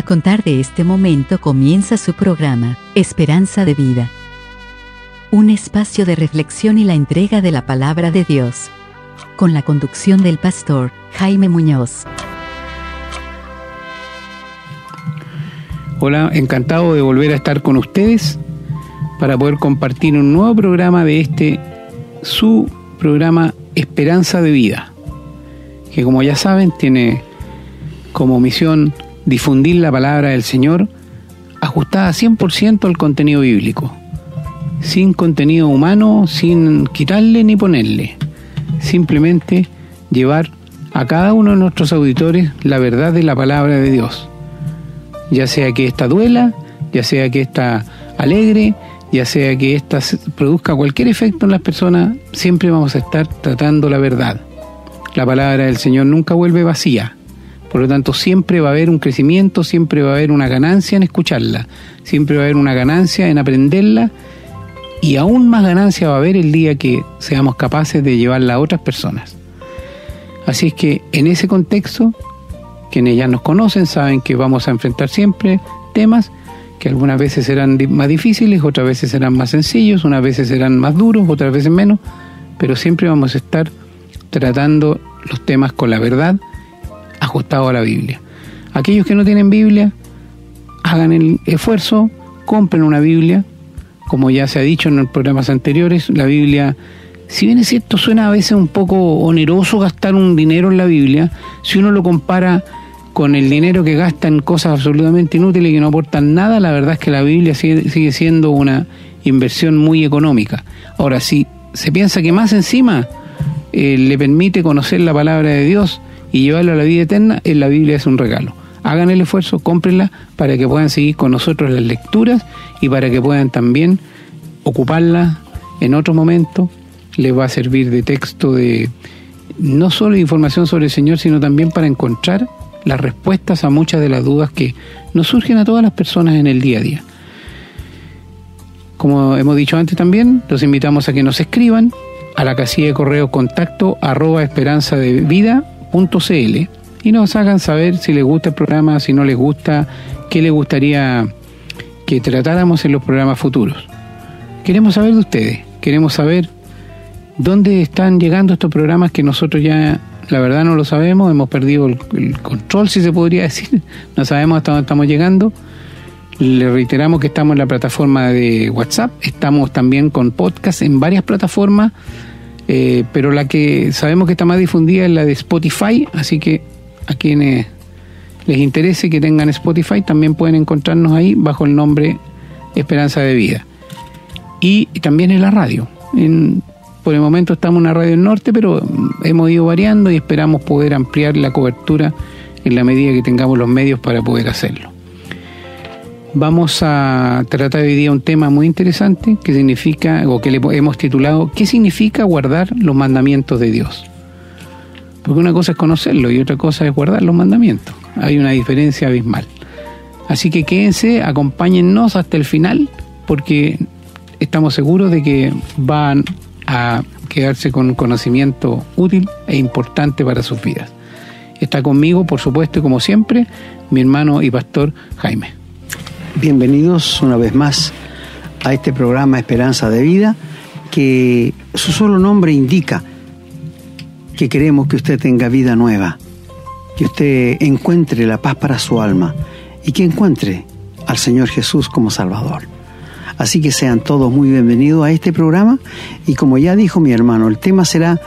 A contar de este momento comienza su programa, Esperanza de Vida. Un espacio de reflexión y la entrega de la palabra de Dios. Con la conducción del pastor Jaime Muñoz. Hola, encantado de volver a estar con ustedes para poder compartir un nuevo programa de este, su programa Esperanza de Vida, que como ya saben tiene como misión difundir la palabra del Señor ajustada 100% al contenido bíblico, sin contenido humano, sin quitarle ni ponerle, simplemente llevar a cada uno de nuestros auditores la verdad de la palabra de Dios, ya sea que ésta duela, ya sea que ésta alegre, ya sea que ésta produzca cualquier efecto en las personas, siempre vamos a estar tratando la verdad. La palabra del Señor nunca vuelve vacía por lo tanto, siempre va a haber un crecimiento, siempre va a haber una ganancia en escucharla, siempre va a haber una ganancia en aprenderla y aún más ganancia va a haber el día que seamos capaces de llevarla a otras personas. Así es que en ese contexto, quienes ya nos conocen saben que vamos a enfrentar siempre temas que algunas veces serán más difíciles, otras veces serán más sencillos, unas veces serán más duros, otras veces menos, pero siempre vamos a estar tratando los temas con la verdad ajustado a la Biblia. Aquellos que no tienen Biblia, hagan el esfuerzo, compren una Biblia. Como ya se ha dicho en los programas anteriores, la Biblia, si bien es cierto, suena a veces un poco oneroso gastar un dinero en la Biblia, si uno lo compara con el dinero que gasta en cosas absolutamente inútiles y que no aportan nada, la verdad es que la Biblia sigue, siendo una inversión muy económica. Ahora, si se piensa que más encima eh, le permite conocer la palabra de Dios, y llevarlo a la vida eterna, en la Biblia es un regalo. Hagan el esfuerzo, cómprenla para que puedan seguir con nosotros las lecturas y para que puedan también ocuparla en otro momento. Les va a servir de texto de no solo información sobre el Señor, sino también para encontrar las respuestas a muchas de las dudas que nos surgen a todas las personas en el día a día. Como hemos dicho antes también, los invitamos a que nos escriban a la casilla de correo contacto arroba esperanza de vida .cl y nos hagan saber si les gusta el programa, si no les gusta, qué les gustaría que tratáramos en los programas futuros. Queremos saber de ustedes, queremos saber dónde están llegando estos programas que nosotros ya, la verdad, no lo sabemos, hemos perdido el, control, si se podría decir, no sabemos hasta dónde estamos llegando. Le reiteramos que estamos en la plataforma de WhatsApp, estamos también con podcast en varias plataformas eh, pero la que sabemos que está más difundida es la de Spotify, así que a quienes les interese que tengan Spotify también pueden encontrarnos ahí bajo el nombre Esperanza de Vida. Y también en la radio. por el momento estamos en la radio del norte, pero hemos ido variando y esperamos poder ampliar la cobertura en la medida que tengamos los medios para poder hacerlo. Vamos a tratar hoy día un tema muy interesante que significa, o que le hemos titulado, ¿qué significa guardar los mandamientos de Dios? Porque una cosa es conocerlo y otra cosa es guardar los mandamientos. Hay una diferencia abismal. Así que quédense, acompáñennos hasta el final, porque estamos seguros de que van a quedarse con conocimiento útil e importante para sus vidas. Está conmigo, por supuesto, y como siempre, mi hermano y pastor Jaime. Bienvenidos una vez más a este programa Esperanza de Vida, que su solo nombre indica que queremos que usted tenga vida nueva, que usted encuentre la paz para su alma y que encuentre al Señor Jesús como Salvador. Así que sean todos muy bienvenidos a este programa y como ya dijo mi hermano, el tema será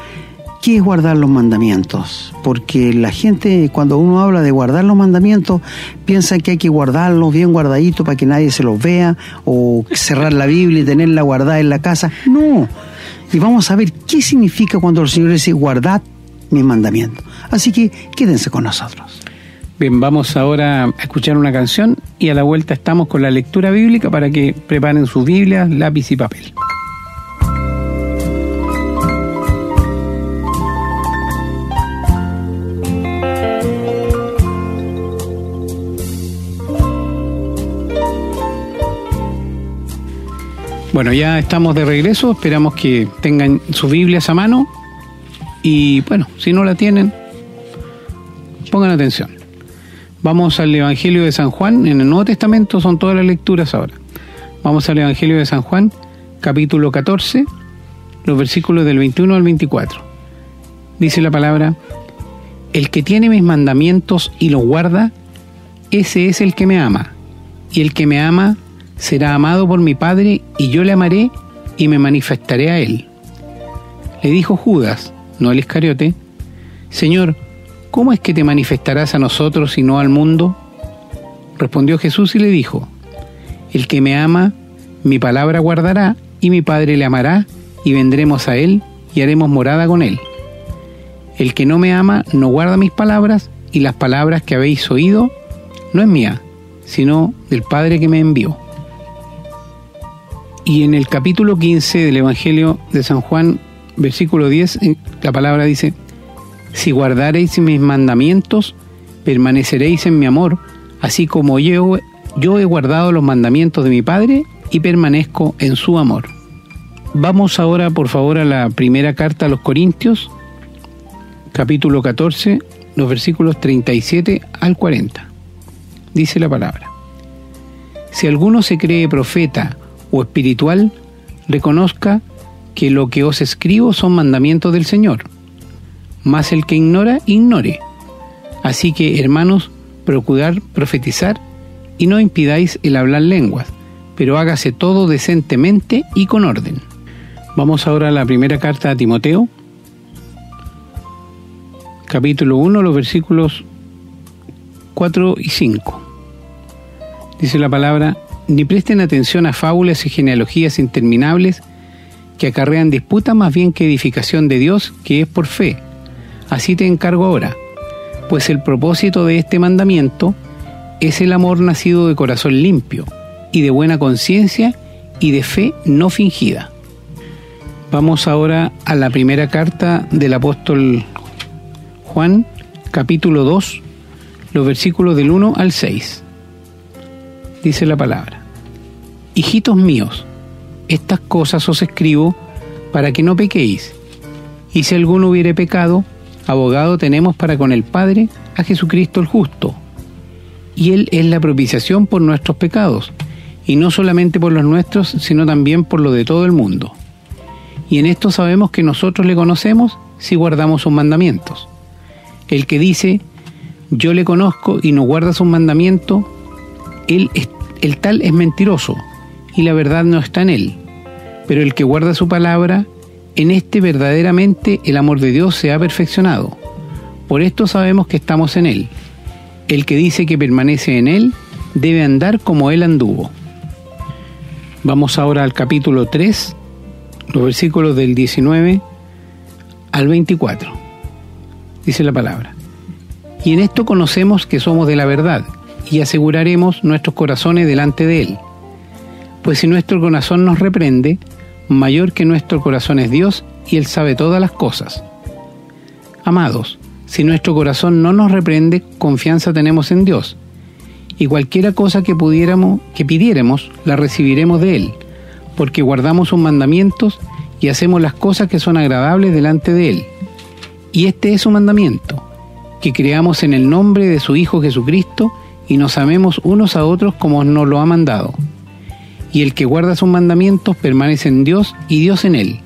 ¿Qué es guardar los mandamientos? Porque la gente cuando uno habla de guardar los mandamientos piensa que hay que guardarlos bien guardaditos para que nadie se los vea o cerrar la Biblia y tenerla guardada en la casa. No. Y vamos a ver qué significa cuando el Señor dice guardad mis mandamientos. Así que quédense con nosotros. Bien, vamos ahora a escuchar una canción y a la vuelta estamos con la lectura bíblica para que preparen sus Biblias, lápiz y papel. Bueno, ya estamos de regreso, esperamos que tengan sus Biblias a mano y bueno, si no la tienen, pongan atención. Vamos al Evangelio de San Juan, en el Nuevo Testamento son todas las lecturas ahora. Vamos al Evangelio de San Juan, capítulo 14, los versículos del 21 al 24. Dice la palabra, el que tiene mis mandamientos y los guarda, ese es el que me ama. Y el que me ama será amado por mi Padre, y yo le amaré y me manifestaré a él. Le dijo Judas, no el Iscariote, Señor, ¿cómo es que te manifestarás a nosotros y no al mundo? Respondió Jesús y le dijo, El que me ama, mi palabra guardará, y mi Padre le amará, y vendremos a él, y haremos morada con él. El que no me ama no guarda mis palabras, y las palabras que habéis oído no es mía, sino del Padre que me envió. Y en el capítulo 15 del Evangelio de San Juan, versículo 10, la palabra dice, si guardareis mis mandamientos, permaneceréis en mi amor, así como yo, yo he guardado los mandamientos de mi Padre y permanezco en su amor. Vamos ahora, por favor, a la primera carta a los Corintios, capítulo 14, los versículos 37 al 40. Dice la palabra. Si alguno se cree profeta o espiritual, reconozca que lo que os escribo son mandamientos del Señor. Mas el que ignora, ignore. Así que, hermanos, procurad profetizar y no impidáis el hablar lenguas, pero hágase todo decentemente y con orden. Vamos ahora a la primera carta a Timoteo, capítulo 1, los versículos 4 y 5. Dice la palabra, ni presten atención a fábulas y genealogías interminables que acarrean disputa más bien que edificación de Dios, que es por fe. Así te encargo ahora, pues el propósito de este mandamiento es el amor nacido de corazón limpio y de buena conciencia y de fe no fingida. Vamos ahora a la primera carta del apóstol Juan, capítulo 2, los versículos del 1 al 6. Dice la palabra, Hijitos míos, estas cosas os escribo para que no pequéis. Y si alguno hubiere pecado, abogado tenemos para con el Padre a Jesucristo el justo. Y Él es la propiciación por nuestros pecados, y no solamente por los nuestros, sino también por los de todo el mundo. Y en esto sabemos que nosotros le conocemos si guardamos sus mandamientos. El que dice, yo le conozco y no guarda sus mandamientos, él el tal es mentiroso, y la verdad no está en él. Pero el que guarda su palabra, en este verdaderamente el amor de Dios se ha perfeccionado. Por esto sabemos que estamos en Él. El que dice que permanece en Él debe andar como Él anduvo. Vamos ahora al capítulo 3, los versículos del 19 al 24. Dice la palabra. Y en esto conocemos que somos de la verdad y aseguraremos nuestros corazones delante de Él. Pues si nuestro corazón nos reprende, mayor que nuestro corazón es Dios y Él sabe todas las cosas. Amados, si nuestro corazón no nos reprende, confianza tenemos en Dios, y cualquiera cosa que pudiéramos, que pidiéramos, la recibiremos de Él, porque guardamos sus mandamientos y hacemos las cosas que son agradables delante de Él. Y este es su mandamiento, que creamos en el nombre de su Hijo Jesucristo y nos amemos unos a otros como nos lo ha mandado y el que guarda sus mandamientos permanece en Dios y Dios en él.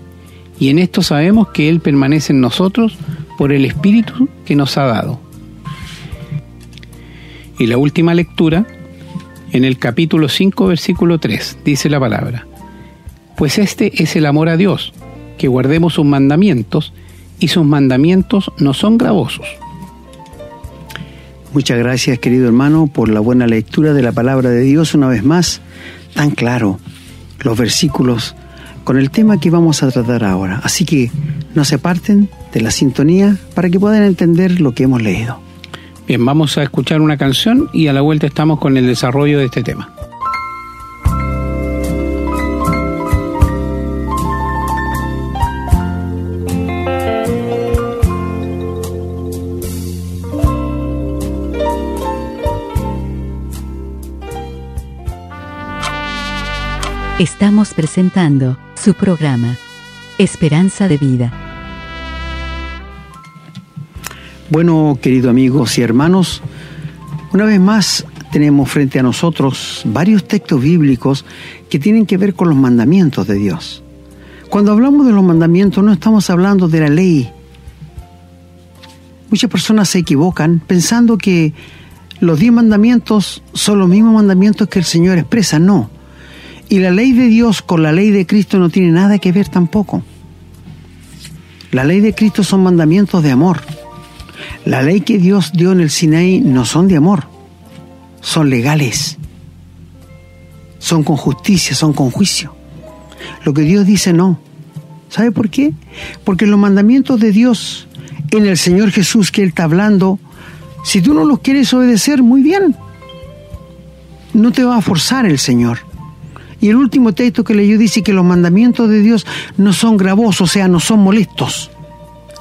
Y en esto sabemos que Él permanece en nosotros por el Espíritu que nos ha dado. Y la última lectura, en el capítulo 5, versículo 3, dice la palabra, Pues este es el amor a Dios, que guardemos sus mandamientos, y sus mandamientos no son gravosos. Muchas gracias, querido hermano, por la buena lectura de la palabra de Dios una vez más tan claro los versículos con el tema que vamos a tratar ahora. Así que no se parten de la sintonía para que puedan entender lo que hemos leído. Bien, vamos a escuchar una canción y a la vuelta estamos con el desarrollo de este tema. Estamos presentando su programa, Esperanza de Vida. Bueno, queridos amigos y hermanos, Una vez más, tenemos frente a nosotros varios textos bíblicos que tienen que ver con los mandamientos de Dios. Cuando hablamos de los mandamientos no estamos hablando de la ley. Muchas personas se equivocan pensando que los diez mandamientos son los mismos mandamientos que el Señor expresa. No. Y la ley de Dios con la ley de Cristo no tiene nada que ver tampoco. La ley de Cristo son mandamientos de amor. La ley que Dios dio en el Sinaí no son de amor, son legales, son con justicia, son con juicio. Lo que Dios dice no. ¿Sabe por qué? Porque los mandamientos de Dios en el Señor Jesús que Él está hablando, si tú no los quieres obedecer, muy bien. No te va a forzar el Señor. Y el último texto que leyó dice que los mandamientos de Dios no son gravosos, o sea, no son molestos.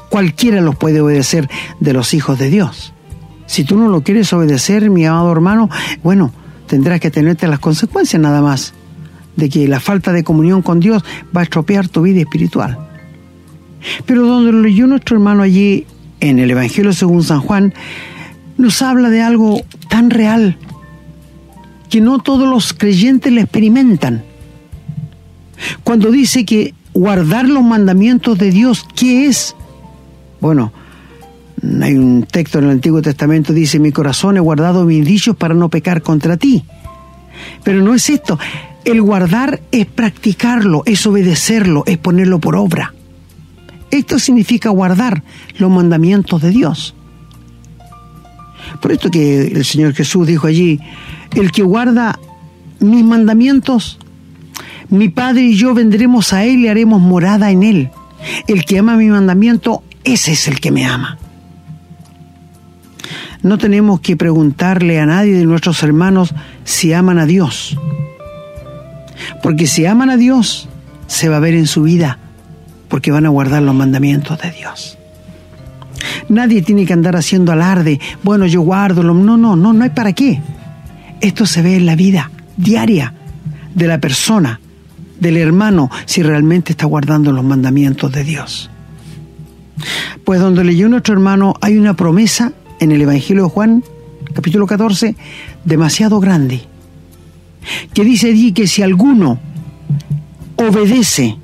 Cualquiera los puede obedecer de los hijos de Dios. Si tú no lo quieres obedecer, mi amado hermano, bueno, tendrás que tenerte las consecuencias nada más de que la falta de comunión con Dios va a estropear tu vida espiritual. Pero donde lo leyó nuestro hermano allí en el Evangelio según San Juan, nos habla de algo tan real que no todos los creyentes le experimentan. Cuando dice que guardar los mandamientos de Dios, ¿qué es? Bueno, hay un texto en el Antiguo Testamento dice, mi corazón he guardado mis dichos para no pecar contra ti. Pero no es esto. El guardar es practicarlo, es obedecerlo, es ponerlo por obra. Esto significa guardar los mandamientos de Dios. Por esto que el Señor Jesús dijo allí, el que guarda mis mandamientos, mi Padre y yo vendremos a Él y haremos morada en Él. El que ama mi mandamiento, ese es el que me ama. No tenemos que preguntarle a nadie de nuestros hermanos si aman a Dios. Porque si aman a Dios, se va a ver en su vida, porque van a guardar los mandamientos de Dios. Nadie tiene que andar haciendo alarde, bueno, yo guardo, no, no, no, no hay para qué. Esto se ve en la vida diaria de la persona, del hermano, si realmente está guardando los mandamientos de Dios. Pues donde leyó nuestro hermano hay una promesa en el Evangelio de Juan, capítulo 14, demasiado grande, que dice allí que si alguno obedece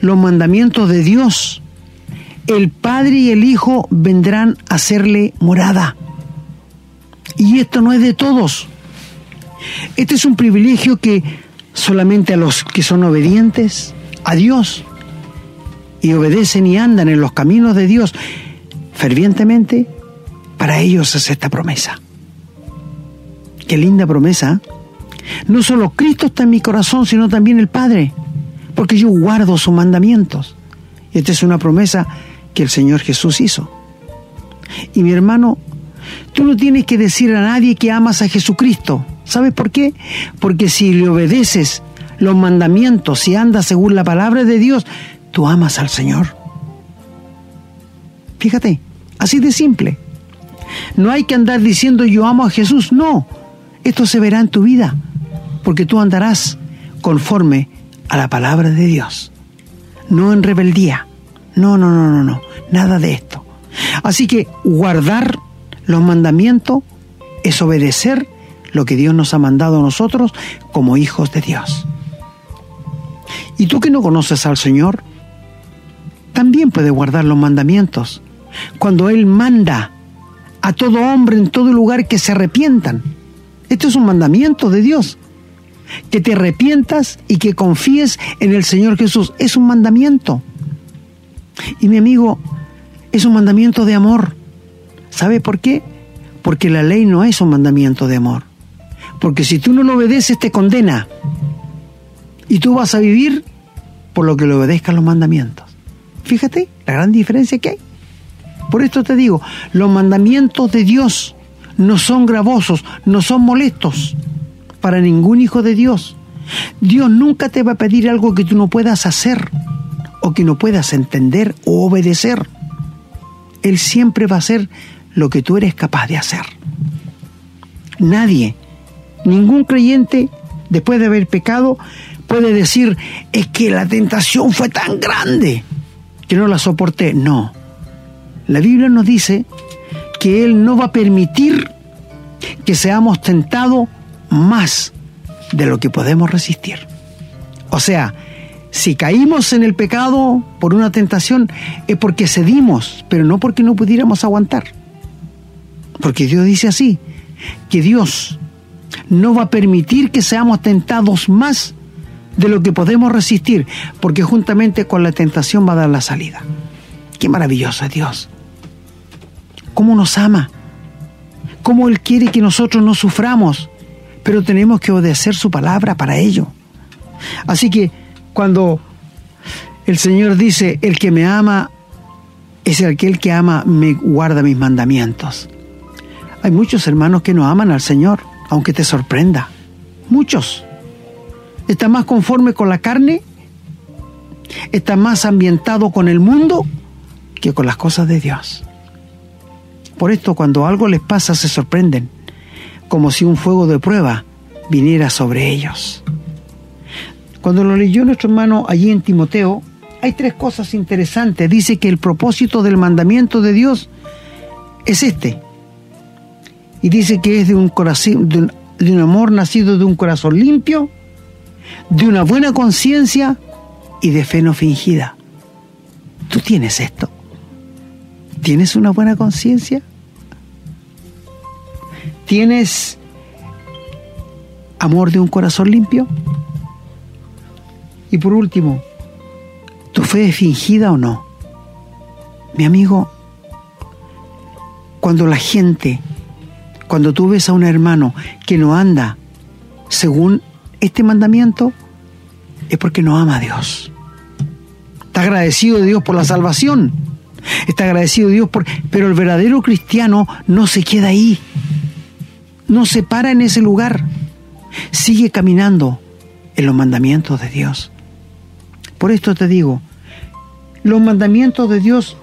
los mandamientos de Dios, el Padre y el Hijo vendrán a hacerle morada. Y esto no es de todos. Este es un privilegio que solamente a los que son obedientes a Dios y obedecen y andan en los caminos de Dios fervientemente, para ellos es esta promesa. Qué linda promesa. No solo Cristo está en mi corazón, sino también el Padre, porque yo guardo sus mandamientos. Esta es una promesa que el Señor Jesús hizo. Y mi hermano, tú no tienes que decir a nadie que amas a Jesucristo. ¿Sabes por qué? Porque si le obedeces los mandamientos, si andas según la palabra de Dios, tú amas al Señor. Fíjate, así de simple. No hay que andar diciendo yo amo a Jesús, no. Esto se verá en tu vida, porque tú andarás conforme a la palabra de Dios, no en rebeldía. No, no, no, no, no, nada de esto. Así que guardar los mandamientos es obedecer lo que Dios nos ha mandado a nosotros como hijos de Dios. Y tú que no conoces al Señor, también puedes guardar los mandamientos. Cuando Él manda a todo hombre en todo lugar que se arrepientan. Esto es un mandamiento de Dios. Que te arrepientas y que confíes en el Señor Jesús. Es un mandamiento. Y mi amigo, es un mandamiento de amor. ¿Sabe por qué? Porque la ley no es un mandamiento de amor. Porque si tú no lo obedeces te condena. Y tú vas a vivir por lo que le obedezcan los mandamientos. Fíjate la gran diferencia que hay. Por esto te digo, los mandamientos de Dios no son gravosos, no son molestos para ningún hijo de Dios. Dios nunca te va a pedir algo que tú no puedas hacer o que no puedas entender o obedecer. Él siempre va a hacer lo que tú eres capaz de hacer. Nadie, ningún creyente, después de haber pecado, puede decir, es que la tentación fue tan grande que no la soporté. No, la Biblia nos dice que Él no va a permitir que seamos tentados más de lo que podemos resistir. O sea, si caímos en el pecado por una tentación es porque cedimos, pero no porque no pudiéramos aguantar. Porque Dios dice así, que Dios no va a permitir que seamos tentados más de lo que podemos resistir, porque juntamente con la tentación va a dar la salida. Qué maravilloso es Dios. Cómo nos ama. Cómo Él quiere que nosotros no suframos, pero tenemos que obedecer su palabra para ello. Así que cuando el Señor dice, el que me ama es aquel que ama, me guarda mis mandamientos. Hay muchos hermanos que no aman al Señor, aunque te sorprenda. Muchos. Están más conforme con la carne, están más ambientado con el mundo que con las cosas de Dios. Por esto cuando algo les pasa se sorprenden, como si un fuego de prueba viniera sobre ellos. Cuando lo leyó nuestro hermano allí en Timoteo, hay tres cosas interesantes. Dice que el propósito del mandamiento de Dios es este. Y dice que es de un corazón, de un, amor nacido de un corazón limpio, de una buena conciencia y de fe no fingida. ¿Tú tienes esto? ¿Tienes una buena conciencia? ¿Tienes amor de un corazón limpio? Y por último, ¿tu fe es fingida o no? Mi amigo, cuando la gente, cuando tú ves a un hermano que no anda según este mandamiento, es porque no ama a Dios. Está agradecido de Dios por la salvación. Está agradecido de Dios por... Pero el verdadero cristiano no se queda ahí. No se para en ese lugar. Sigue caminando en los mandamientos de Dios. Por esto te digo, los mandamientos de Dios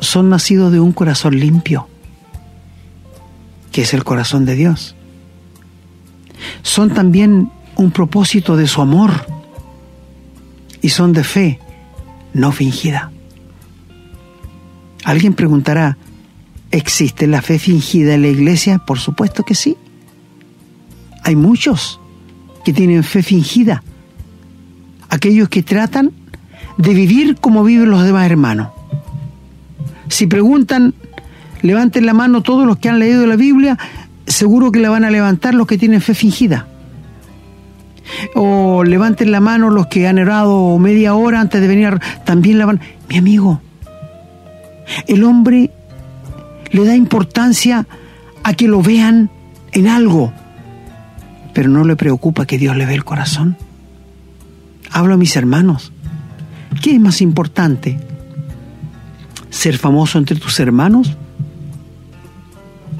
son nacidos de un corazón limpio, que es el corazón de Dios. Son también un propósito de su amor y son de fe no fingida. Alguien preguntará, ¿existe la fe fingida en la iglesia? Por supuesto que sí. Hay muchos que tienen fe fingida aquellos que tratan de vivir como viven los demás hermanos. Si preguntan, levanten la mano todos los que han leído la Biblia, seguro que la van a levantar los que tienen fe fingida. O levanten la mano los que han orado media hora antes de venir, también la van. Mi amigo, el hombre le da importancia a que lo vean en algo, pero no le preocupa que Dios le ve el corazón. Hablo a mis hermanos. ¿Qué es más importante? ¿Ser famoso entre tus hermanos?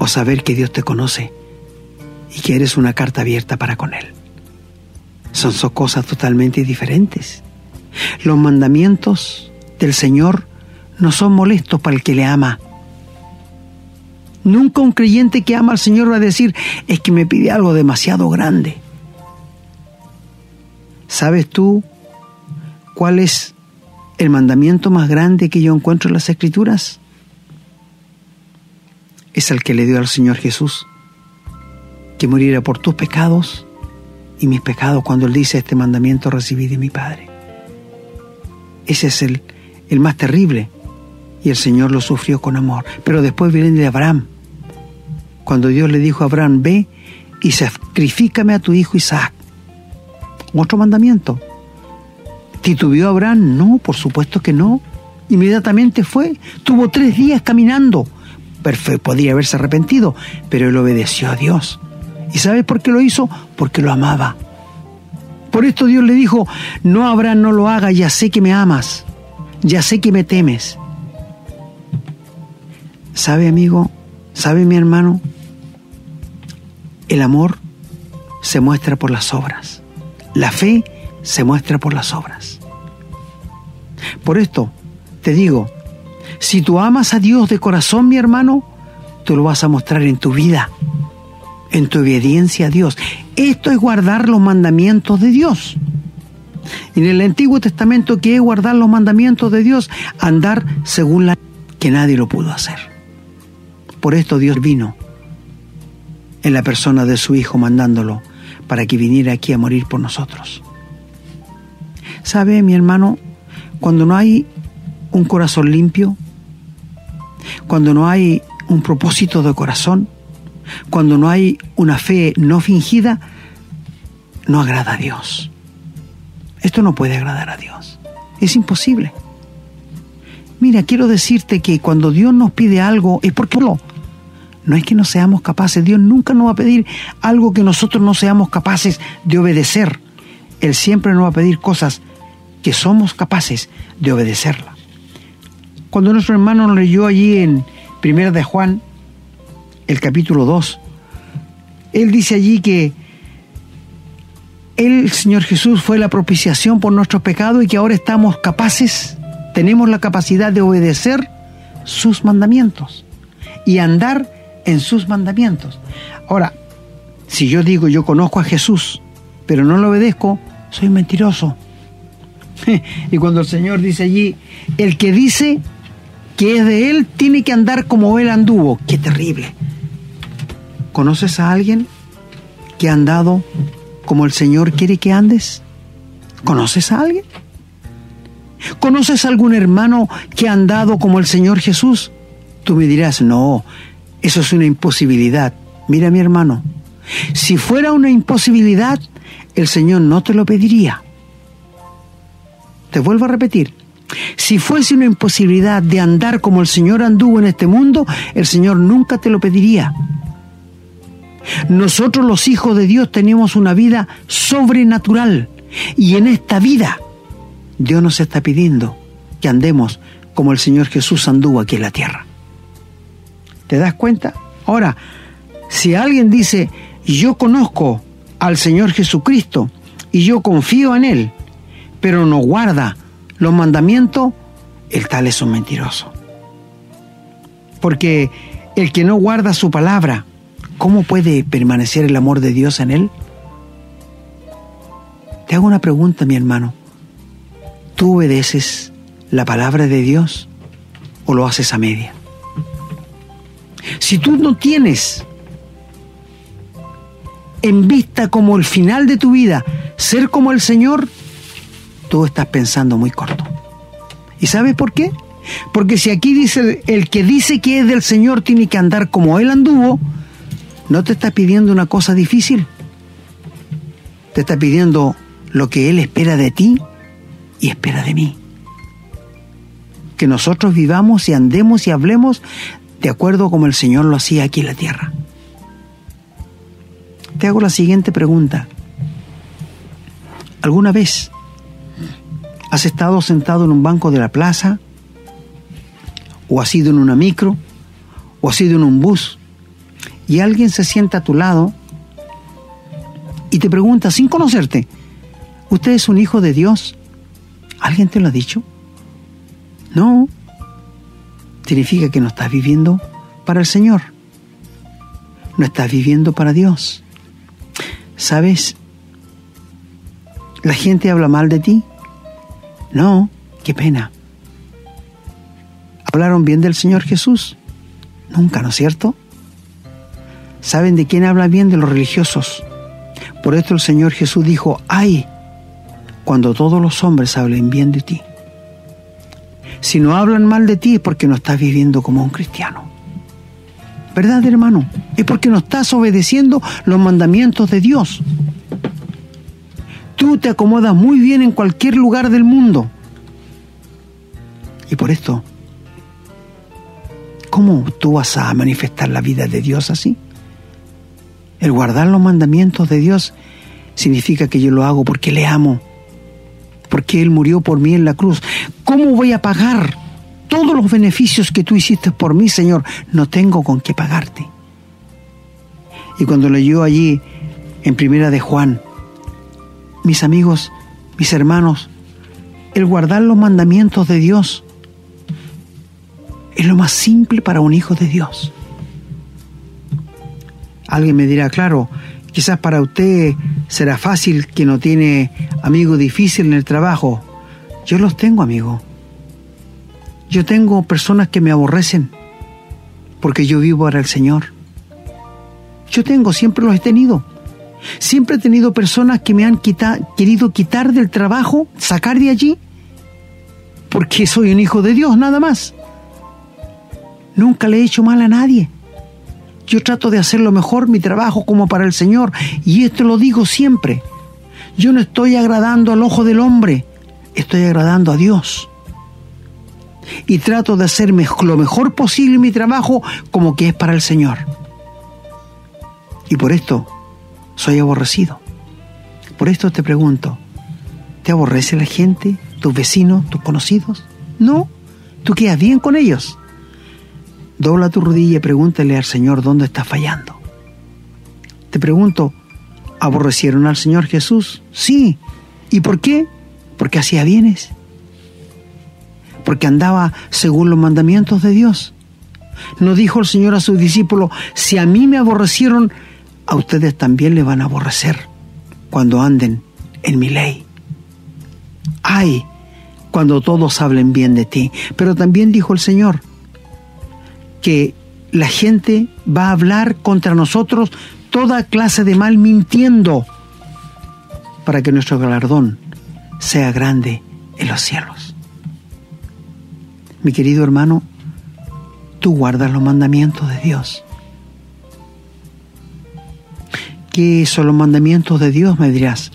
¿O saber que Dios te conoce y que eres una carta abierta para con Él? Son, son cosas totalmente diferentes. Los mandamientos del Señor no son molestos para el que le ama. Nunca un creyente que ama al Señor va a decir, es que me pide algo demasiado grande. ¿Sabes tú cuál es el mandamiento más grande que yo encuentro en las Escrituras? Es el que le dio al Señor Jesús, que muriera por tus pecados y mis pecados cuando Él dice este mandamiento recibí de mi Padre. Ese es el, el más terrible y el Señor lo sufrió con amor. Pero después viene de Abraham, cuando Dios le dijo a Abraham, ve y sacrifícame a tu hijo Isaac otro mandamiento. ¿Titubeó Abraham? No, por supuesto que no. Inmediatamente fue. Tuvo tres días caminando. Podría haberse arrepentido, pero él obedeció a Dios. ¿Y sabe por qué lo hizo? Porque lo amaba. Por esto Dios le dijo, no Abraham, no lo haga, ya sé que me amas, ya sé que me temes. ¿Sabe amigo? ¿Sabe mi hermano? El amor se muestra por las obras. La fe se muestra por las obras. Por esto, te digo, si tú amas a Dios de corazón, mi hermano, tú lo vas a mostrar en tu vida, en tu obediencia a Dios. Esto es guardar los mandamientos de Dios. En el Antiguo Testamento, ¿qué es guardar los mandamientos de Dios? Andar según la que nadie lo pudo hacer. Por esto Dios vino en la persona de su Hijo mandándolo para que viniera aquí a morir por nosotros. ¿Sabe, mi hermano? Cuando no hay un corazón limpio, cuando no hay un propósito de corazón, cuando no hay una fe no fingida, no agrada a Dios. Esto no puede agradar a Dios. Es imposible. Mira, quiero decirte que cuando Dios nos pide algo es porque no. No es que no seamos capaces. Dios nunca nos va a pedir algo que nosotros no seamos capaces de obedecer. Él siempre nos va a pedir cosas que somos capaces de obedecerla. Cuando nuestro hermano leyó allí en Primera de Juan, el capítulo 2, él dice allí que el Señor Jesús fue la propiciación por nuestros pecados y que ahora estamos capaces, tenemos la capacidad de obedecer sus mandamientos y andar en sus mandamientos. Ahora, si yo digo yo conozco a Jesús, pero no lo obedezco, soy mentiroso. y cuando el Señor dice allí, el que dice que es de Él, tiene que andar como Él anduvo. Qué terrible. ¿Conoces a alguien que ha andado como el Señor quiere que andes? ¿Conoces a alguien? ¿Conoces a algún hermano que ha andado como el Señor Jesús? Tú me dirás, no, eso es una imposibilidad. Mira mi hermano, si fuera una imposibilidad, el Señor no te lo pediría. Te vuelvo a repetir, si fuese una imposibilidad de andar como el Señor anduvo en este mundo, el Señor nunca te lo pediría. Nosotros los hijos de Dios tenemos una vida sobrenatural y en esta vida Dios nos está pidiendo que andemos como el Señor Jesús anduvo aquí en la tierra. ¿Te das cuenta? Ahora, si alguien dice, yo conozco al Señor Jesucristo y yo confío en Él, pero no guarda los mandamientos, el tal es un mentiroso. Porque el que no guarda su palabra, ¿cómo puede permanecer el amor de Dios en él? Te hago una pregunta, mi hermano. ¿Tú obedeces la palabra de Dios o lo haces a media? Si tú no tienes en vista como el final de tu vida ser como el Señor, tú estás pensando muy corto. ¿Y sabes por qué? Porque si aquí dice el que dice que es del Señor tiene que andar como Él anduvo, no te está pidiendo una cosa difícil. Te está pidiendo lo que Él espera de ti y espera de mí. Que nosotros vivamos y andemos y hablemos de acuerdo como el Señor lo hacía aquí en la tierra. Te hago la siguiente pregunta. ¿Alguna vez has estado sentado en un banco de la plaza? ¿O has ido en una micro? ¿O has ido en un bus? Y alguien se sienta a tu lado y te pregunta sin conocerte, ¿usted es un hijo de Dios? ¿Alguien te lo ha dicho? No, significa que no estás viviendo para el Señor. No estás viviendo para Dios. ¿Sabes? La gente habla mal de ti. No, qué pena. ¿Hablaron bien del Señor Jesús? Nunca, ¿no es cierto? ¿Saben de quién habla bien? De los religiosos. Por esto el Señor Jesús dijo, ay, cuando todos los hombres hablen bien de ti. Si no hablan mal de ti es porque no estás viviendo como un cristiano. ¿Verdad, hermano? Es porque no estás obedeciendo los mandamientos de Dios. Tú te acomodas muy bien en cualquier lugar del mundo. Y por esto, ¿cómo tú vas a manifestar la vida de Dios así? El guardar los mandamientos de Dios significa que yo lo hago porque le amo porque Él murió por mí en la cruz. ¿Cómo voy a pagar todos los beneficios que tú hiciste por mí, Señor? No tengo con qué pagarte. Y cuando leyó allí en Primera de Juan, mis amigos, mis hermanos, el guardar los mandamientos de Dios es lo más simple para un hijo de Dios. Alguien me dirá, claro, Quizás para usted será fácil que no tiene amigos difíciles en el trabajo. Yo los tengo, amigo. Yo tengo personas que me aborrecen porque yo vivo para el Señor. Yo tengo, siempre los he tenido. Siempre he tenido personas que me han querido quitar del trabajo, sacar de allí, porque soy un hijo de Dios, nada más. Nunca le he hecho mal a nadie. Yo trato de hacer lo mejor mi trabajo como para el Señor, y esto lo digo siempre. Yo no estoy agradando al ojo del hombre, estoy agradando a Dios. Y trato de hacer lo mejor posible mi trabajo como que es para el Señor. Y por esto soy aborrecido. Por esto te pregunto, ¿te aborrece la gente, tus vecinos, tus conocidos? No, tú quedas bien con ellos. Dobla tu rodilla y pregúntale al Señor dónde estás fallando. Te pregunto, ¿aborrecieron al Señor Jesús? Sí. ¿Y por qué? Porque hacía bienes. Porque andaba según los mandamientos de Dios. No dijo el Señor a sus discípulos, si a mí me aborrecieron, a ustedes también le van a aborrecer cuando anden en mi ley. Ay, cuando todos hablen bien de ti. Pero también dijo el Señor que la gente va a hablar contra nosotros toda clase de mal mintiendo para que nuestro galardón sea grande en los cielos. Mi querido hermano, tú guardas los mandamientos de Dios. ¿Qué son los mandamientos de Dios? Me dirás.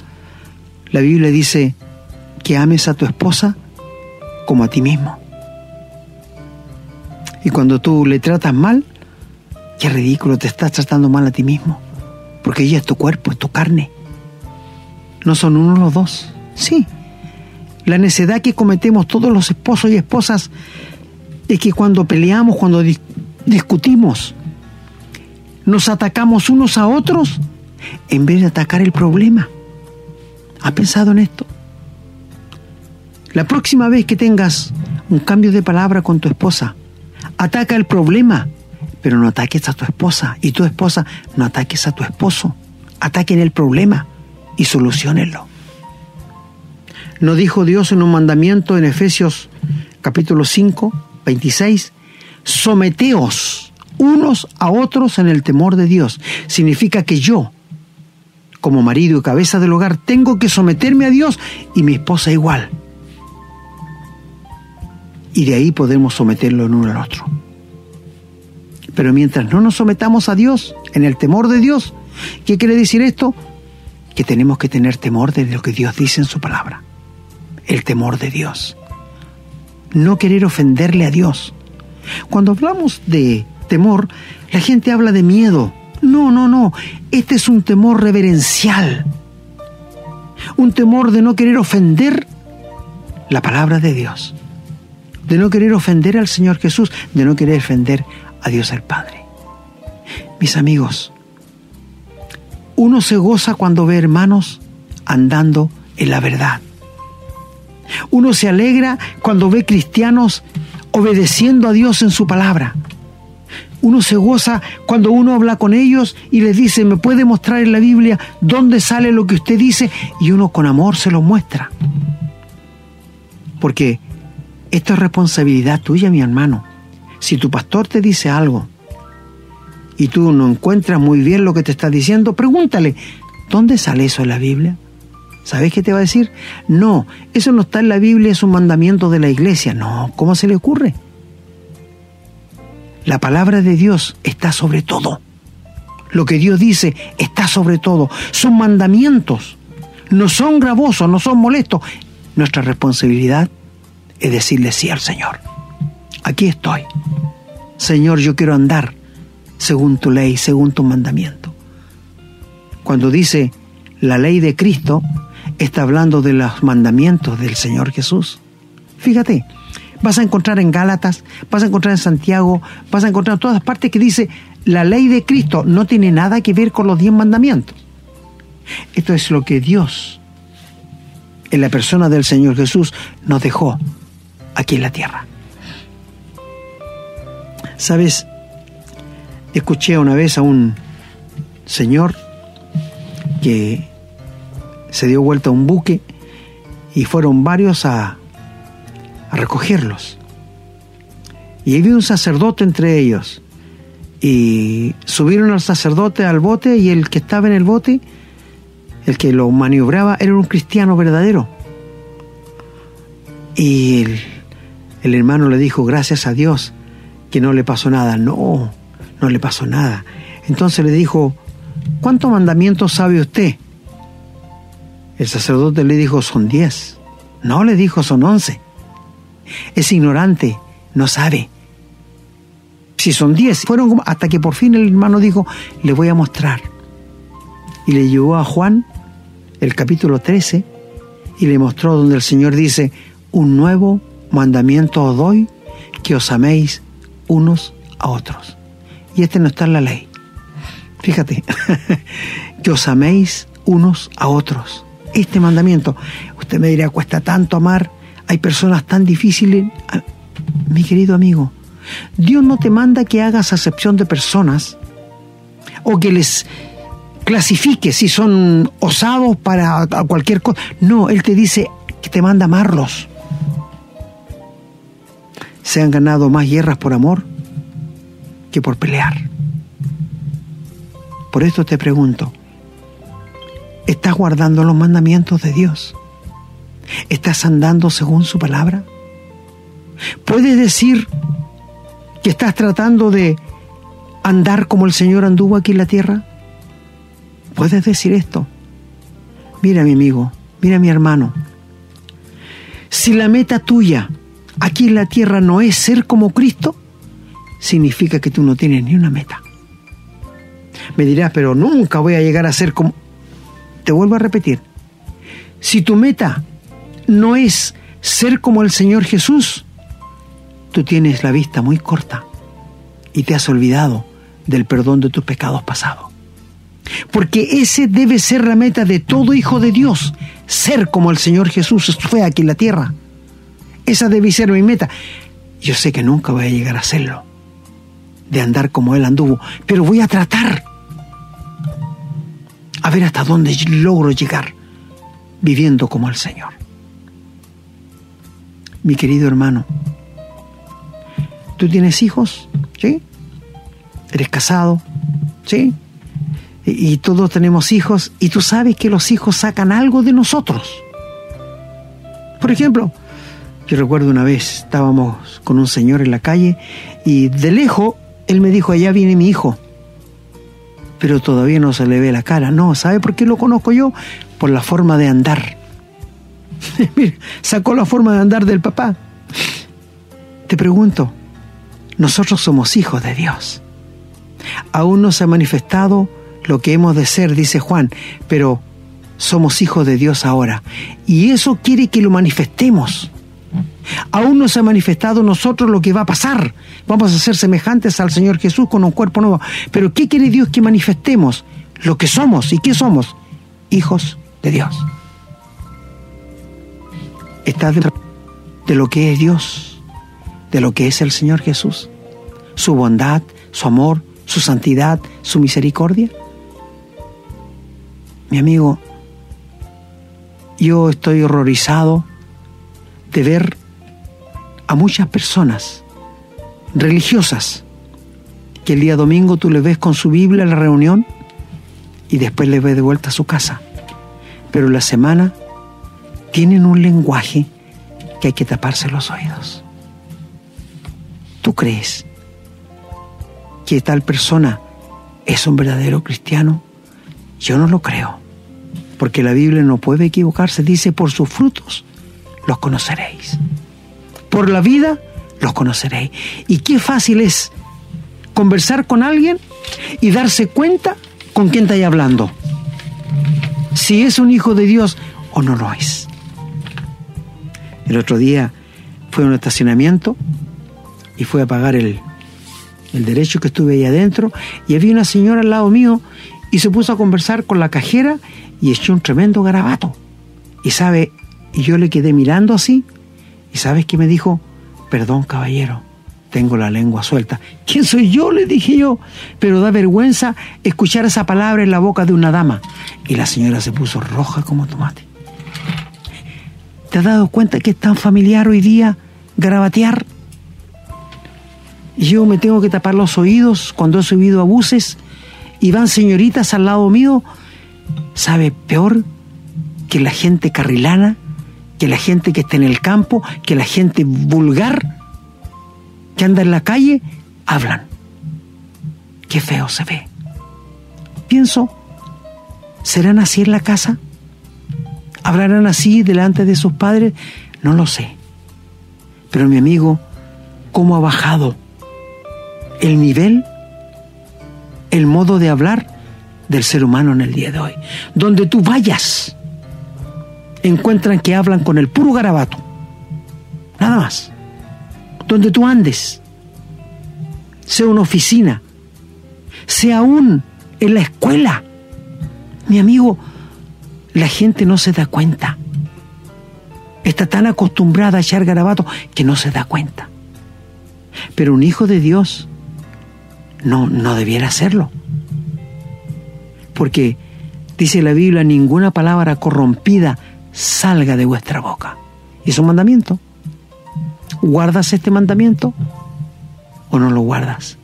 La Biblia dice que ames a tu esposa como a ti mismo. Y cuando tú le tratas mal, qué ridículo, te estás tratando mal a ti mismo. Porque ella es tu cuerpo, es tu carne. No son uno los dos. Sí. La necedad que cometemos todos los esposos y esposas es que cuando peleamos, cuando discutimos, nos atacamos unos a otros en vez de atacar el problema. ¿Has pensado en esto? La próxima vez que tengas un cambio de palabra con tu esposa, ataca el problema, pero no ataques a tu esposa. Y tu esposa, no ataques a tu esposo. Ataquen el problema y solucionenlo. ¿No dijo Dios en un mandamiento en Efesios capítulo 5, 26? Someteos unos a otros en el temor de Dios. Significa que yo, como marido y cabeza del hogar, tengo que someterme a Dios y mi esposa igual. Y de ahí podemos someterlo en uno al otro. Pero mientras no nos sometamos a Dios, en el temor de Dios, ¿qué quiere decir esto? Que tenemos que tener temor de lo que Dios dice en su palabra. El temor de Dios. No querer ofenderle a Dios. Cuando hablamos de temor, la gente habla de miedo, no, no, no. Este es un temor reverencial. Un temor de no querer ofender la palabra de Dios. De no querer ofender al Señor Jesús. De no querer ofender a Dios el Padre. Mis amigos, uno se goza cuando ve hermanos andando en la verdad. Uno se alegra cuando ve cristianos obedeciendo a Dios en su palabra uno se goza cuando uno habla con ellos y les dice, ¿me puede mostrar en la Biblia dónde sale lo que usted dice? Y uno con amor se lo muestra. Porque esto es responsabilidad tuya, mi hermano. Si tu pastor te dice algo y tú no encuentras muy bien lo que te está diciendo, pregúntale, ¿dónde sale eso en la Biblia? ¿Sabes qué te va a decir? No, eso no está en la Biblia, es un mandamiento de la iglesia. No, ¿cómo se le ocurre? La palabra de Dios está sobre todo. Lo que Dios dice está sobre todo. Son mandamientos. No son gravosos, no son molestos. Nuestra responsabilidad es decirle sí al Señor. Aquí estoy. Señor, yo quiero andar según tu ley, según tu mandamiento. Cuando dice la ley de Cristo, está hablando de los mandamientos del Señor Jesús. Fíjate, vas a encontrar en Gálatas, vas a encontrar en Santiago, vas a encontrar en todas partes que dice la ley de Cristo no tiene nada que ver con los diez mandamientos. Esto es lo que Dios, en la persona del Señor Jesús, nos dejó aquí en la tierra. Sabes, escuché una vez a un señor que se dio vuelta a un buque y fueron varios a a recogerlos. Y había un sacerdote entre ellos. Y subieron al sacerdote al bote y el que estaba en el bote, el que lo maniobraba, era un cristiano verdadero. Y el, hermano le dijo, gracias a Dios, que no le pasó nada. No, no le pasó nada. Entonces le dijo, ¿cuántos mandamientos sabe usted? El sacerdote le dijo, son diez. No, le dijo, son once. Es ignorante, no sabe. Si son diez, fueron hasta que por fin el hermano dijo, le voy a mostrar. Y le llevó a Juan el capítulo 13 y le mostró donde el Señor dice, un nuevo mandamiento os doy, que os améis unos a otros. Y este no está en la ley. Fíjate, que os améis unos a otros. Este mandamiento, usted me dirá, cuesta tanto amar, hay personas tan difíciles. Mi querido amigo, Dios no te manda que hagas acepción de personas o que les clasifique si son osados para cualquier cosa. No, Él te dice que te manda amarlos. Se han ganado más guerras por amor que por pelear. Por esto te pregunto, ¿estás guardando los mandamientos de Dios? ¿Estás andando según su palabra? ¿Puedes decir que estás tratando de andar como el Señor anduvo aquí en la tierra? ¿Puedes decir esto? Mira mi amigo, mira mi hermano. Si la meta tuya aquí en la tierra no es ser como Cristo, significa que tú no tienes ni una meta. Me dirás, pero nunca voy a llegar a ser como... Te vuelvo a repetir. Si tu meta no es ser como el Señor Jesús, tú tienes la vista muy corta y te has olvidado del perdón de tus pecados pasados. Porque ese debe ser la meta de todo hijo de Dios, ser como el Señor Jesús fue aquí en la tierra. Esa debe ser mi meta. Yo sé que nunca voy a llegar a hacerlo, de andar como Él anduvo, pero voy a tratar a ver hasta dónde logro llegar viviendo como el Señor. Mi querido hermano, ¿tú tienes hijos? ¿Sí? ¿Eres casado? ¿Sí? Y, y todos tenemos hijos y tú sabes que los hijos sacan algo de nosotros. Por ejemplo, yo recuerdo una vez estábamos con un señor en la calle y de lejos él me dijo, allá viene mi hijo pero todavía no se le ve la cara. No, ¿sabe por qué lo conozco yo? Por la forma de andar. Sacó la forma de andar del papá. Te pregunto, nosotros somos hijos de Dios. Aún no se ha manifestado lo que hemos de ser, dice Juan, pero somos hijos de Dios ahora. Y eso quiere que lo manifestemos. Aún no se ha manifestado nosotros lo que va a pasar. Vamos a ser semejantes al Señor Jesús con un cuerpo nuevo. Pero ¿qué quiere Dios que manifestemos? Lo que somos. ¿Y qué somos? Hijos de Dios. Está de, de lo que es Dios, de lo que es el Señor Jesús. Su bondad, su amor, su santidad, su misericordia. Mi amigo, yo estoy horrorizado de ver a muchas personas religiosas que el día domingo tú le ves con su Biblia a la reunión y después le ves de vuelta a su casa. Pero la semana tienen un lenguaje que hay que taparse los oídos. ¿Tú crees que tal persona es un verdadero cristiano? Yo no lo creo, porque la Biblia no puede equivocarse, dice por sus frutos los conoceréis. Por la vida los conoceréis. Y qué fácil es conversar con alguien y darse cuenta con quién está hablando. Si es un hijo de Dios o no lo es. El otro día fue a un estacionamiento y fue a pagar el, el derecho que estuve ahí adentro y había una señora al lado mío y se puso a conversar con la cajera y echó un tremendo garabato. Y sabe, y yo le quedé mirando así. ¿Y sabes qué me dijo? Perdón, caballero, tengo la lengua suelta. ¿Quién soy yo? Le dije yo. Pero da vergüenza escuchar esa palabra en la boca de una dama. Y la señora se puso roja como tomate. ¿Te has dado cuenta que es tan familiar hoy día grabatear? Yo me tengo que tapar los oídos cuando he subido a buses y van señoritas al lado mío. ¿Sabe? Peor que la gente carrilana, que la gente que está en el campo, que la gente vulgar que anda en la calle, hablan. Qué feo se ve. Pienso, ¿serán así en la casa? ¿Hablarán así delante de sus padres? No lo sé. Pero mi amigo, ¿cómo ha bajado el nivel, el modo de hablar del ser humano en el día de hoy? Donde tú vayas, encuentran que hablan con el puro garabato. Nada más. Donde tú andes, sea una oficina, sea aún en la escuela. Mi amigo, la gente no se da cuenta. Está tan acostumbrada a echar garabato que no se da cuenta. Pero un hijo de Dios no, no debiera hacerlo. Porque dice la Biblia, ninguna palabra corrompida salga de vuestra boca. Y es un mandamiento. ¿Guardas este mandamiento o no lo guardas?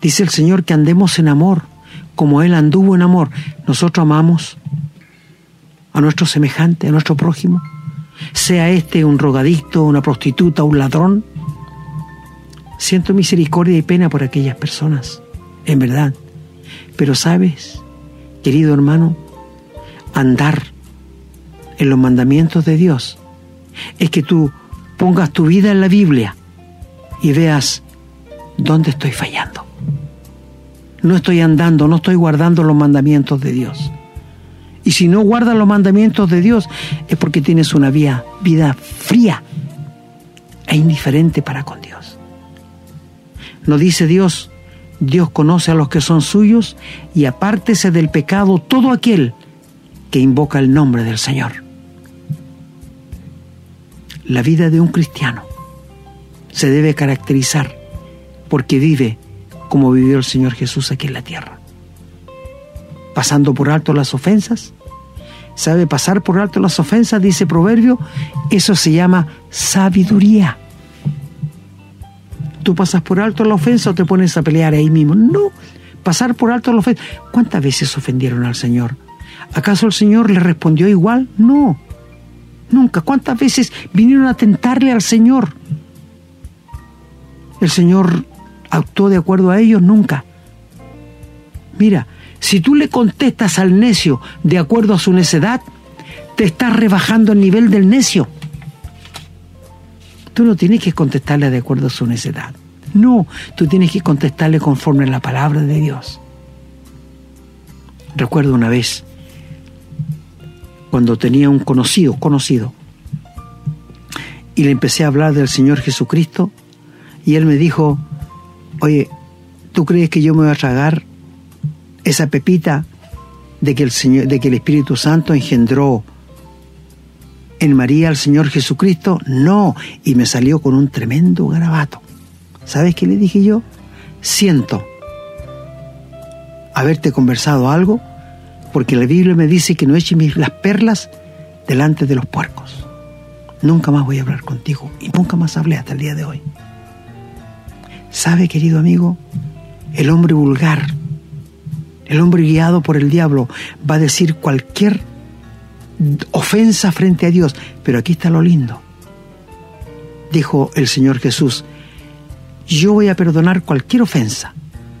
Dice el Señor que andemos en amor, como Él anduvo en amor. Nosotros amamos a nuestro semejante, a nuestro prójimo, sea este un drogadicto, una prostituta, un ladrón. Siento misericordia y pena por aquellas personas, en verdad. Pero sabes, querido hermano, andar en los mandamientos de Dios es que tú pongas tu vida en la Biblia y veas dónde estoy fallando no estoy andando, no estoy guardando los mandamientos de Dios. Y si no guardas los mandamientos de Dios es porque tienes una vida, vida fría e indiferente para con Dios. No dice Dios, Dios conoce a los que son suyos y apártese del pecado todo aquel que invoca el nombre del Señor. La vida de un cristiano se debe caracterizar porque vive como vivió el Señor Jesús aquí en la tierra. Pasando por alto las ofensas. ¿Sabe pasar por alto las ofensas? Dice Proverbio. Eso se llama sabiduría. Tú pasas por alto la ofensa o te pones a pelear ahí mismo. No, pasar por alto la ofensa. ¿Cuántas veces ofendieron al Señor? ¿Acaso el Señor le respondió igual? No, nunca. ¿Cuántas veces vinieron a tentarle al Señor? El Señor actuó de acuerdo a ellos nunca. Mira, si tú le contestas al necio de acuerdo a su necedad, te estás rebajando el nivel del necio. Tú no tienes que contestarle de acuerdo a su necedad. No, tú tienes que contestarle conforme a la palabra de Dios. Recuerdo una vez, cuando tenía un conocido, conocido, y le empecé a hablar del Señor Jesucristo, y él me dijo, oye, ¿tú crees que yo me voy a tragar esa pepita de que el, Señor, de que el Espíritu Santo engendró en María al Señor Jesucristo? No, y me salió con un tremendo garabato. ¿Sabes qué le dije yo? Siento haberte conversado algo, porque la Biblia me dice que no eche las perlas delante de los puercos. Nunca más voy a hablar contigo y nunca más hablé hasta el día de hoy. ¿Sabe, querido amigo? El hombre vulgar, el hombre guiado por el diablo, va a decir cualquier ofensa frente a Dios. Pero aquí está lo lindo. Dijo el Señor Jesús, yo voy a perdonar cualquier ofensa,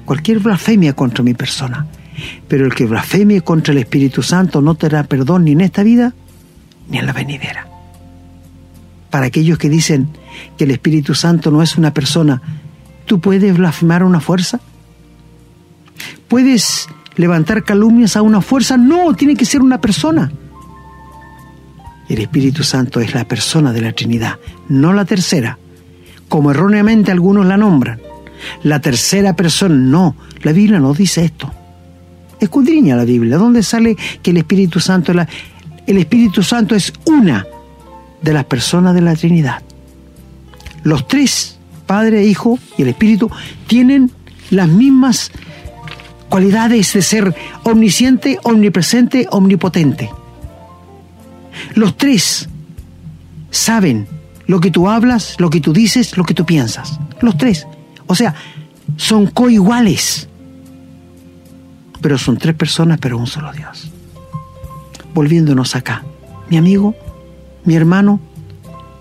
cualquier blasfemia contra mi persona. Pero el que blasfeme contra el Espíritu Santo no tendrá perdón ni en esta vida ni en la venidera. Para aquellos que dicen que el Espíritu Santo no es una persona, ¿Tú puedes blasfemar a una fuerza? ¿Puedes levantar calumnias a una fuerza? No, tiene que ser una persona. El Espíritu Santo es la persona de la Trinidad, no la tercera, como erróneamente algunos la nombran. La tercera persona, no, la Biblia no dice esto. Escudriña la Biblia, ¿dónde sale que el Espíritu Santo. El Espíritu Santo es una de las personas de la Trinidad. Los tres Padre, Hijo y el Espíritu tienen las mismas cualidades de ser omnisciente, omnipresente, omnipotente. Los tres saben lo que tú hablas, lo que tú dices, lo que tú piensas. Los tres. O sea, son coiguales. Pero son tres personas, pero un solo Dios. Volviéndonos acá. Mi amigo, mi hermano,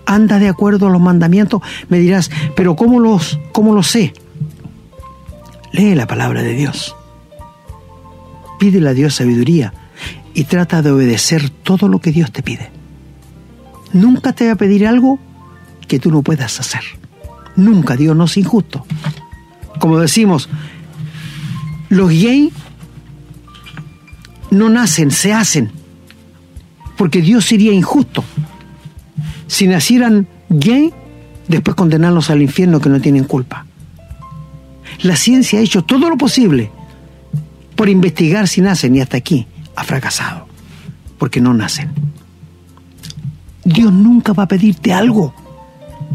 anda de acuerdo a los mandamientos. Me dirás, pero ¿cómo los, cómo los sé? Lee la palabra de Dios. Pídele a Dios sabiduría y trata de obedecer todo lo que Dios te pide. Nunca te va a pedir algo que tú no puedas hacer. Nunca, Dios no es injusto. Como decimos, los gays no nacen, se hacen, porque Dios sería injusto. Si nacieran gay, después condenarlos al infierno que no tienen culpa. La ciencia ha hecho todo lo posible por investigar si nacen y hasta aquí ha fracasado, porque no nacen. Dios nunca va a pedirte algo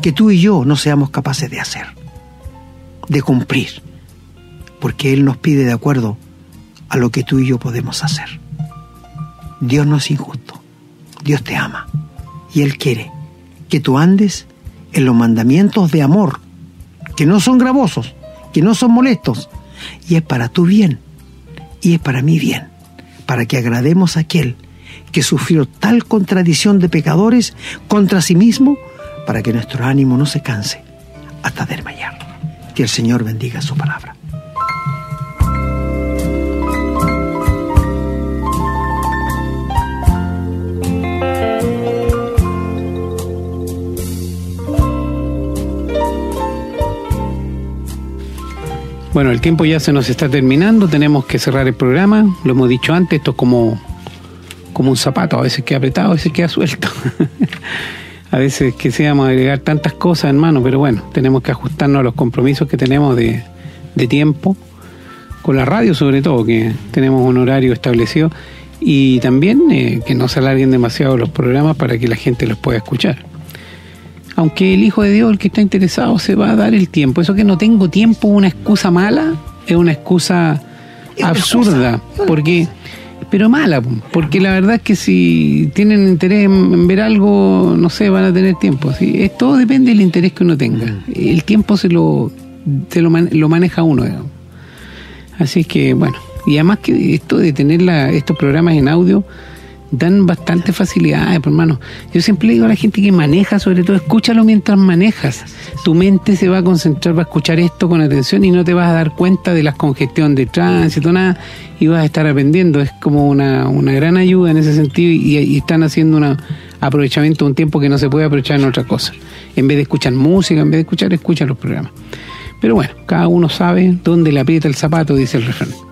que tú y yo no seamos capaces de hacer, de cumplir, porque Él nos pide de acuerdo a lo que tú y yo podemos hacer. Dios no es injusto, Dios te ama y Él quiere que tú andes en los mandamientos de amor, que no son gravosos, que no son molestos, y es para tu bien, y es para mi bien, para que agrademos a aquel que sufrió tal contradicción de pecadores contra sí mismo, para que nuestro ánimo no se canse hasta desmayar. Que el Señor bendiga su palabra. Bueno, el tiempo ya se nos está terminando, tenemos que cerrar el programa, lo hemos dicho antes, esto es como, como un zapato, a veces queda apretado, a veces queda suelto. a veces quisiéramos agregar tantas cosas, hermano, pero bueno, tenemos que ajustarnos a los compromisos que tenemos de, tiempo, con la radio sobre todo, que tenemos un horario establecido, y también eh, que no se alarguen demasiado los programas para que la gente los pueda escuchar aunque el Hijo de Dios, el que está interesado, se va a dar el tiempo. Eso que no tengo tiempo, una excusa mala, es una excusa absurda, porque pero mala, porque la verdad es que si tienen interés en, ver algo, no sé, van a tener tiempo. ¿sí? todo depende del interés que uno tenga. El tiempo se lo, se lo, lo maneja uno. Digamos. Así que, bueno, y además que esto de tener la, estos programas en audio, dan bastante facilidades, pues, hermano. Yo siempre le digo a la gente que maneja, sobre todo, escúchalo mientras manejas. Tu mente se va a concentrar, va a escuchar esto con atención y no te vas a dar cuenta de la congestión de tránsito, nada, y vas a estar aprendiendo. Es como una, una gran ayuda en ese sentido y, están haciendo un aprovechamiento de un tiempo que no se puede aprovechar en otra cosa. En vez de escuchar música, en vez de escuchar, escucha los programas. Pero bueno, cada uno sabe dónde le aprieta el zapato, dice el refrán.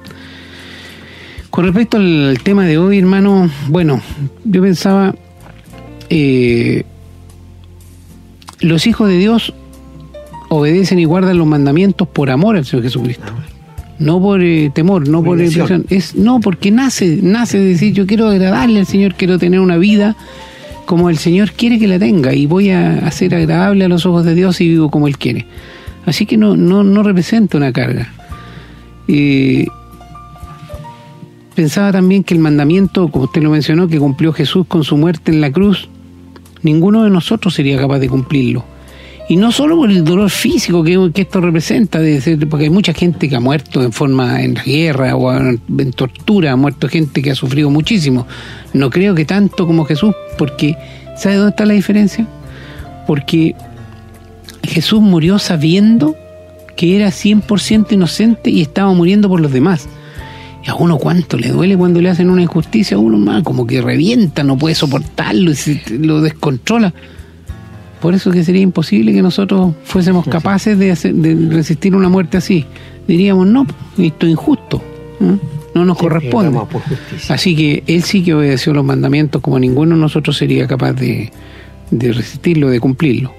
Con respecto al tema de hoy, hermano, bueno, yo pensaba, eh, los hijos de Dios obedecen y guardan los mandamientos por amor al Señor Jesucristo. No por eh, temor, no por es no porque nace, nace de decir yo quiero agradarle al Señor, quiero tener una vida como el Señor quiere que la tenga y voy a hacer agradable a los ojos de Dios y vivo como Él quiere. Así que no, no, no representa una carga. Eh, pensaba también que el mandamiento, como usted lo mencionó, que cumplió Jesús con su muerte en la cruz, ninguno de nosotros sería capaz de cumplirlo. Y no solo por el dolor físico que, esto representa, porque hay mucha gente que ha muerto en forma en guerra o en, tortura, ha muerto gente que ha sufrido muchísimo. No creo que tanto como Jesús, porque ¿sabe dónde está la diferencia? Porque Jesús murió sabiendo que era 100% inocente y estaba muriendo por los demás. Y a uno cuánto le duele cuando le hacen una injusticia a uno más, como que revienta, no puede soportarlo y lo descontrola. Por eso que sería imposible que nosotros fuésemos capaces de, resistir una muerte así. Diríamos, no, esto es injusto, no nos corresponde. Así que él sí que obedeció los mandamientos como ninguno de nosotros sería capaz de, de resistirlo, de cumplirlo.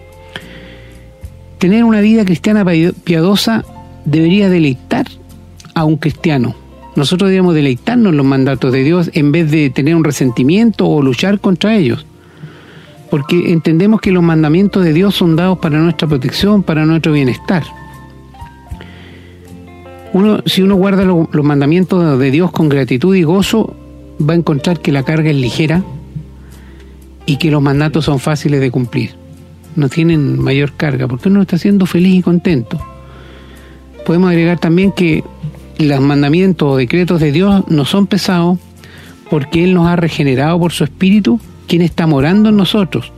Tener una vida cristiana piadosa debería deleitar a un cristiano nosotros debemos deleitarnos en los mandatos de Dios en vez de tener un resentimiento o luchar contra ellos. Porque entendemos que los mandamientos de Dios son dados para nuestra protección, para nuestro bienestar. Uno, si uno guarda los mandamientos de Dios con gratitud y gozo, va a encontrar que la carga es ligera y que los mandatos son fáciles de cumplir. no tienen mayor carga, porque uno está siendo feliz y contento. Podemos agregar también que los mandamientos o decretos de Dios no son pesados porque Él nos ha regenerado por su Espíritu, quien está morando en nosotros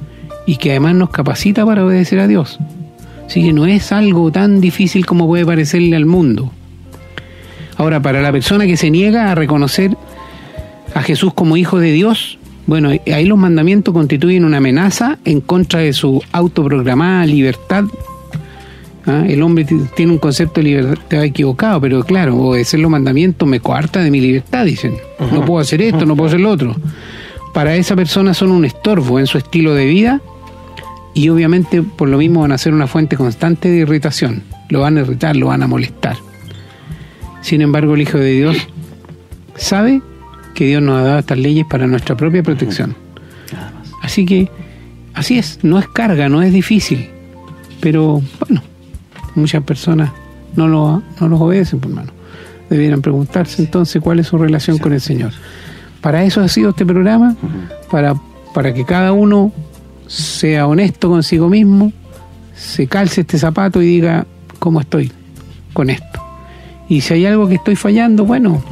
y que además nos capacita para obedecer a Dios. Así que no es algo tan difícil como puede parecerle al mundo. Ahora, para la persona que se niega a reconocer a Jesús como Hijo de Dios, bueno, ahí los mandamientos constituyen una amenaza en contra de su autoprogramada libertad. ¿Ah? El hombre tiene un concepto de libertad equivocado, pero claro, obedecer los mandamientos me coarta de mi libertad, dicen. No puedo hacer esto, no puedo hacer lo otro. Para esa persona son un estorbo en su estilo de vida y obviamente por lo mismo van a ser una fuente constante de irritación. Lo van a irritar, lo van a molestar. Sin embargo, el Hijo de Dios sabe que Dios nos ha dado estas leyes para nuestra propia protección. Así que, así es, no es carga, no es difícil, pero bueno, muchas personas no, lo, no los obedecen, por mano. Debieran preguntarse entonces cuál es su relación con el Señor. Para eso ha sido este programa, para, para que cada uno sea honesto consigo mismo, se calce este zapato y diga cómo estoy con esto. Y si hay algo que estoy fallando, bueno,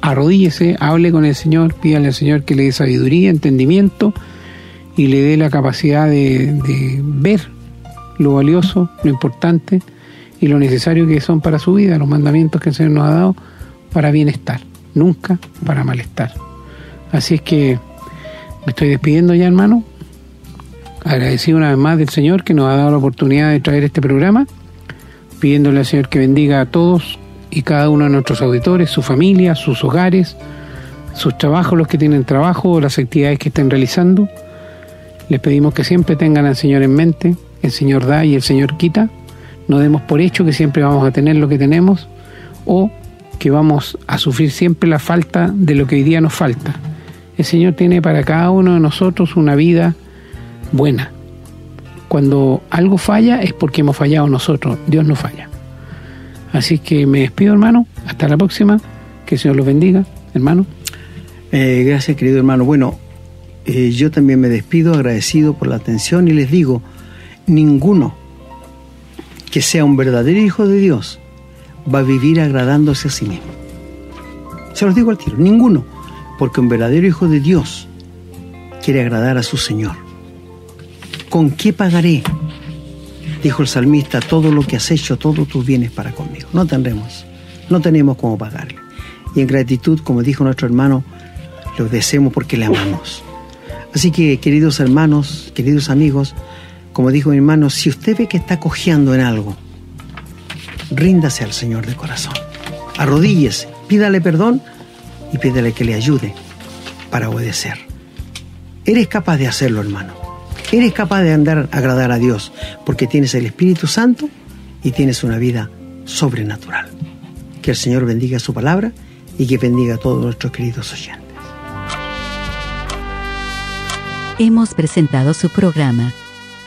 arrodíllese, hable con el Señor, pídale al Señor que le dé sabiduría, entendimiento y le dé la capacidad de, ver lo valioso, lo importante y lo necesario que son para su vida, los mandamientos que el Señor nos ha dado para bienestar, nunca para malestar. Así es que me estoy despidiendo ya, hermano. Agradecido una vez más del Señor que nos ha dado la oportunidad de traer este programa, pidiéndole al Señor que bendiga a todos y cada uno de nuestros auditores, su familia, sus hogares, sus trabajos, los que tienen trabajo, las actividades que estén realizando. Les pedimos que siempre tengan al Señor en mente, el Señor da y el Señor quita. No demos por hecho que siempre vamos a tener lo que tenemos o que vamos a sufrir siempre la falta de lo que hoy día nos falta. El Señor tiene para cada uno de nosotros una vida buena. Cuando algo falla es porque hemos fallado nosotros, Dios no falla. Así que me despido, hermano. Hasta la próxima. Que el Señor los bendiga, hermano. Eh, gracias, querido hermano. Bueno, eh, yo también me despido agradecido por la atención y les digo, ninguno que sea un verdadero hijo de Dios va a vivir agradándose a sí mismo. Se los digo al tiro, ninguno, porque un verdadero hijo de Dios quiere agradar a su Señor. ¿Con qué pagaré? Dijo el salmista, todo lo que has hecho, todos tus bienes para conmigo. No tendremos, no tenemos cómo pagarle. Y en gratitud, como dijo nuestro hermano, lo deseamos porque le amamos. Así que, queridos hermanos, queridos amigos, como dijo mi hermano, si usted ve que está cojeando en algo, ríndase al Señor de corazón. Arrodíllese, pídale perdón y pídale que le ayude para obedecer. Eres capaz de hacerlo, hermano. Eres capaz de andar a agradar a Dios porque tienes el Espíritu Santo y tienes una vida sobrenatural. Que el Señor bendiga su palabra y que bendiga a todos nuestros queridos oyentes. Hemos presentado su programa